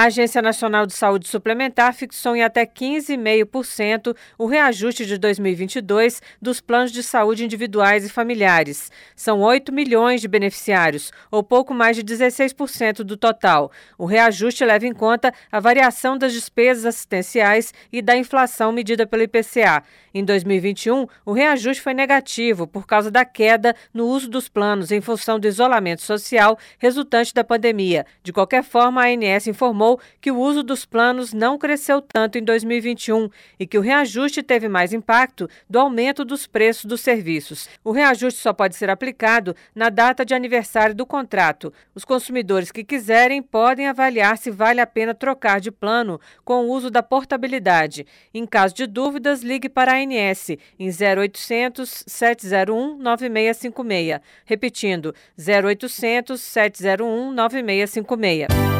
A Agência Nacional de Saúde Suplementar fixou em até 15,5% o reajuste de 2022 dos planos de saúde individuais e familiares. São 8 milhões de beneficiários, ou pouco mais de 16% do total. O reajuste leva em conta a variação das despesas assistenciais e da inflação medida pelo IPCA. Em 2021, o reajuste foi negativo por causa da queda no uso dos planos em função do isolamento social resultante da pandemia. De qualquer forma, a ANS informou que o uso dos planos não cresceu tanto em 2021 e que o reajuste teve mais impacto do aumento dos preços dos serviços. O reajuste só pode ser aplicado na data de aniversário do contrato. Os consumidores que quiserem podem avaliar se vale a pena trocar de plano com o uso da portabilidade. Em caso de dúvidas, ligue para a ANS em 0800 701 9656. Repetindo, 0800 701 9656.